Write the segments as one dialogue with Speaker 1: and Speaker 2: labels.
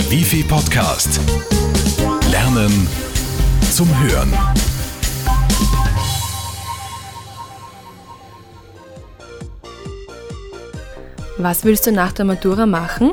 Speaker 1: Der Wifi Podcast. Lernen zum Hören.
Speaker 2: Was willst du nach der Matura machen?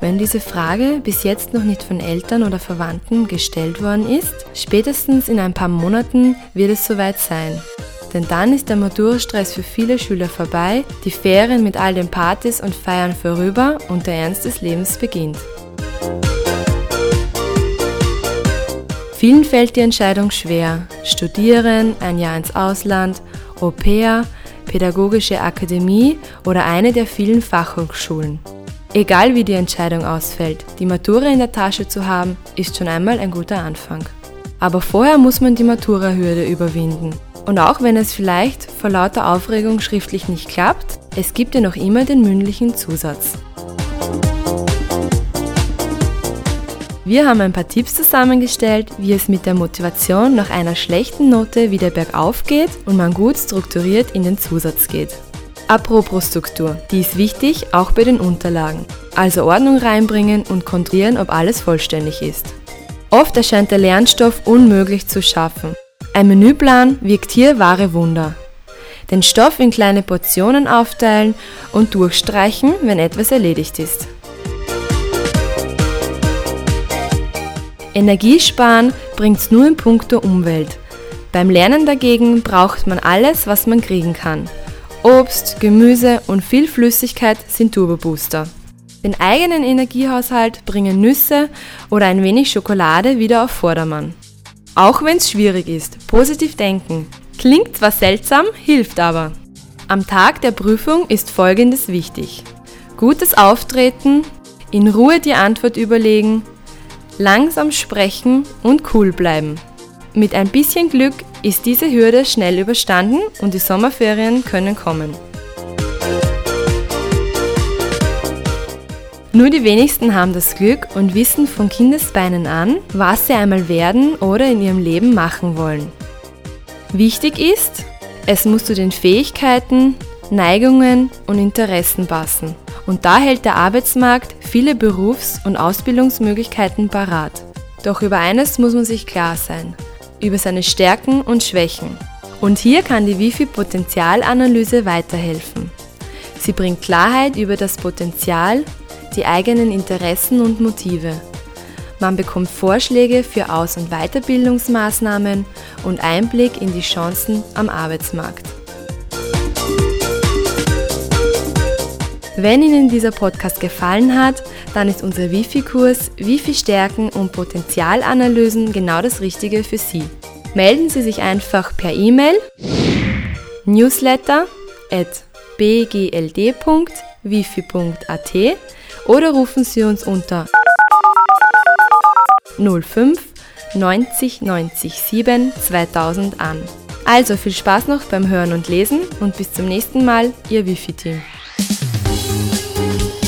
Speaker 2: Wenn diese Frage bis jetzt noch nicht von Eltern oder Verwandten gestellt worden ist, spätestens in ein paar Monaten wird es soweit sein. Denn dann ist der Matura-Stress für viele Schüler vorbei, die Ferien mit all den Partys und Feiern vorüber und der Ernst des Lebens beginnt. Vielen fällt die Entscheidung schwer. Studieren, ein Jahr ins Ausland, Au pair, Pädagogische Akademie oder eine der vielen Fachhochschulen. Egal wie die Entscheidung ausfällt, die Matura in der Tasche zu haben, ist schon einmal ein guter Anfang. Aber vorher muss man die Matura-Hürde überwinden. Und auch wenn es vielleicht vor lauter Aufregung schriftlich nicht klappt, es gibt ja noch immer den mündlichen Zusatz. Wir haben ein paar Tipps zusammengestellt, wie es mit der Motivation nach einer schlechten Note wieder bergauf geht und man gut strukturiert in den Zusatz geht. Apropos Struktur, die ist wichtig, auch bei den Unterlagen. Also Ordnung reinbringen und kontrollieren, ob alles vollständig ist. Oft erscheint der Lernstoff unmöglich zu schaffen ein Menüplan wirkt hier wahre Wunder. Den Stoff in kleine Portionen aufteilen und durchstreichen, wenn etwas erledigt ist. Energiesparen bringt's nur in puncto Umwelt. Beim Lernen dagegen braucht man alles, was man kriegen kann. Obst, Gemüse und viel Flüssigkeit sind Turbobooster. Den eigenen Energiehaushalt bringen Nüsse oder ein wenig Schokolade wieder auf Vordermann. Auch wenn es schwierig ist, positiv denken. Klingt zwar seltsam, hilft aber. Am Tag der Prüfung ist Folgendes wichtig. Gutes Auftreten, in Ruhe die Antwort überlegen, langsam sprechen und cool bleiben. Mit ein bisschen Glück ist diese Hürde schnell überstanden und die Sommerferien können kommen. Nur die wenigsten haben das Glück und wissen von Kindesbeinen an, was sie einmal werden oder in ihrem Leben machen wollen. Wichtig ist, es muss zu den Fähigkeiten, Neigungen und Interessen passen. Und da hält der Arbeitsmarkt viele Berufs- und Ausbildungsmöglichkeiten parat. Doch über eines muss man sich klar sein, über seine Stärken und Schwächen. Und hier kann die Wifi-Potenzialanalyse weiterhelfen. Sie bringt Klarheit über das Potenzial die eigenen Interessen und Motive. Man bekommt Vorschläge für Aus- und Weiterbildungsmaßnahmen und Einblick in die Chancen am Arbeitsmarkt. Wenn Ihnen dieser Podcast gefallen hat, dann ist unser Wifi-Kurs Wifi-Stärken und Potenzialanalysen genau das Richtige für Sie. Melden Sie sich einfach per E-Mail newsletter at bgld.wifi.at oder rufen Sie uns unter 05 90 90 7 2000 an. Also viel Spaß noch beim Hören und Lesen und bis zum nächsten Mal, Ihr Wifi-Team.